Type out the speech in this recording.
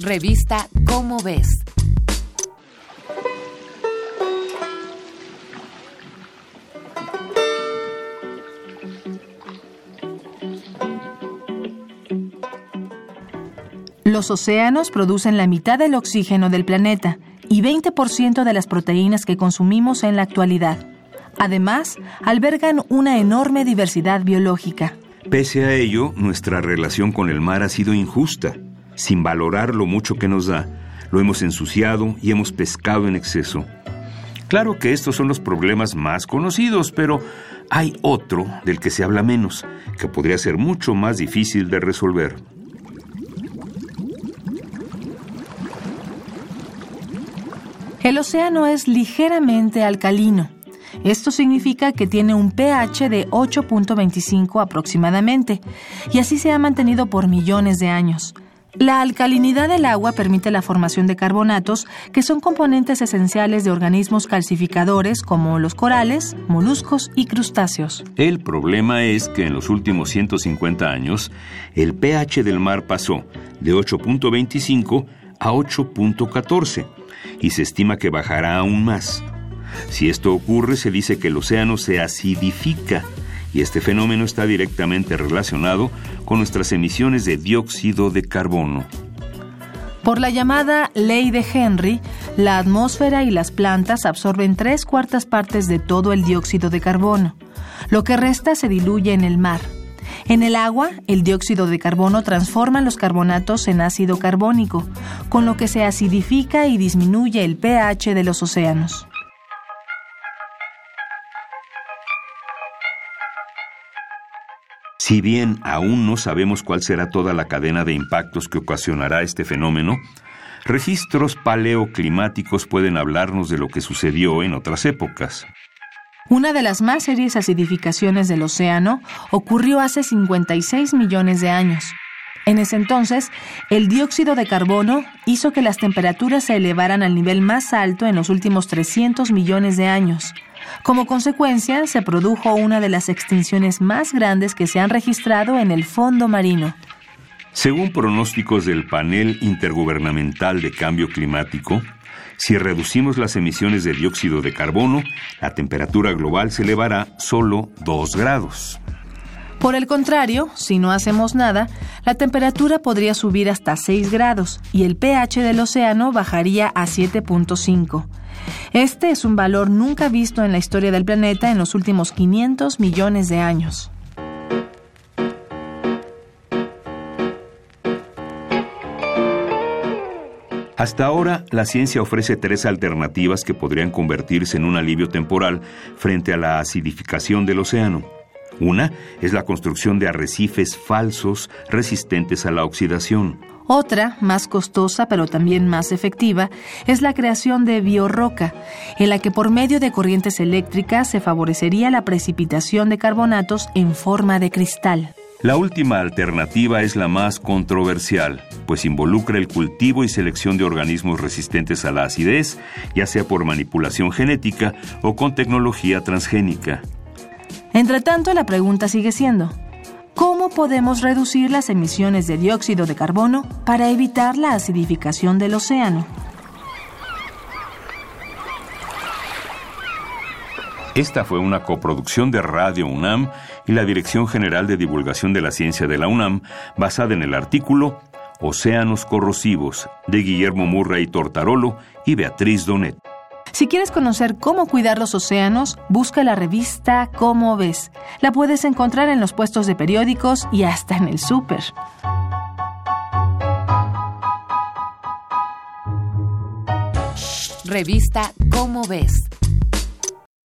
Revista Cómo ves. Los océanos producen la mitad del oxígeno del planeta y 20% de las proteínas que consumimos en la actualidad. Además, albergan una enorme diversidad biológica. Pese a ello, nuestra relación con el mar ha sido injusta. Sin valorar lo mucho que nos da, lo hemos ensuciado y hemos pescado en exceso. Claro que estos son los problemas más conocidos, pero hay otro del que se habla menos, que podría ser mucho más difícil de resolver. El océano es ligeramente alcalino. Esto significa que tiene un pH de 8.25 aproximadamente, y así se ha mantenido por millones de años. La alcalinidad del agua permite la formación de carbonatos, que son componentes esenciales de organismos calcificadores como los corales, moluscos y crustáceos. El problema es que en los últimos 150 años, el pH del mar pasó de 8.25 a 8.14 y se estima que bajará aún más. Si esto ocurre, se dice que el océano se acidifica y este fenómeno está directamente relacionado con nuestras emisiones de dióxido de carbono. Por la llamada ley de Henry, la atmósfera y las plantas absorben tres cuartas partes de todo el dióxido de carbono. Lo que resta se diluye en el mar. En el agua, el dióxido de carbono transforma los carbonatos en ácido carbónico, con lo que se acidifica y disminuye el pH de los océanos. Si bien aún no sabemos cuál será toda la cadena de impactos que ocasionará este fenómeno, registros paleoclimáticos pueden hablarnos de lo que sucedió en otras épocas. Una de las más serias acidificaciones del océano ocurrió hace 56 millones de años. En ese entonces, el dióxido de carbono hizo que las temperaturas se elevaran al nivel más alto en los últimos 300 millones de años. Como consecuencia, se produjo una de las extinciones más grandes que se han registrado en el fondo marino. Según pronósticos del Panel Intergubernamental de Cambio Climático, si reducimos las emisiones de dióxido de carbono, la temperatura global se elevará solo 2 grados. Por el contrario, si no hacemos nada, la temperatura podría subir hasta 6 grados y el pH del océano bajaría a 7.5. Este es un valor nunca visto en la historia del planeta en los últimos 500 millones de años. Hasta ahora, la ciencia ofrece tres alternativas que podrían convertirse en un alivio temporal frente a la acidificación del océano. Una es la construcción de arrecifes falsos resistentes a la oxidación. Otra, más costosa pero también más efectiva, es la creación de biorroca, en la que por medio de corrientes eléctricas se favorecería la precipitación de carbonatos en forma de cristal. La última alternativa es la más controversial, pues involucra el cultivo y selección de organismos resistentes a la acidez, ya sea por manipulación genética o con tecnología transgénica. Entre tanto, la pregunta sigue siendo, ¿cómo podemos reducir las emisiones de dióxido de carbono para evitar la acidificación del océano? Esta fue una coproducción de Radio UNAM y la Dirección General de Divulgación de la Ciencia de la UNAM, basada en el artículo Océanos Corrosivos de Guillermo Murray Tortarolo y Beatriz Donet. Si quieres conocer cómo cuidar los océanos, busca la revista Cómo ves. La puedes encontrar en los puestos de periódicos y hasta en el súper. Revista Cómo ves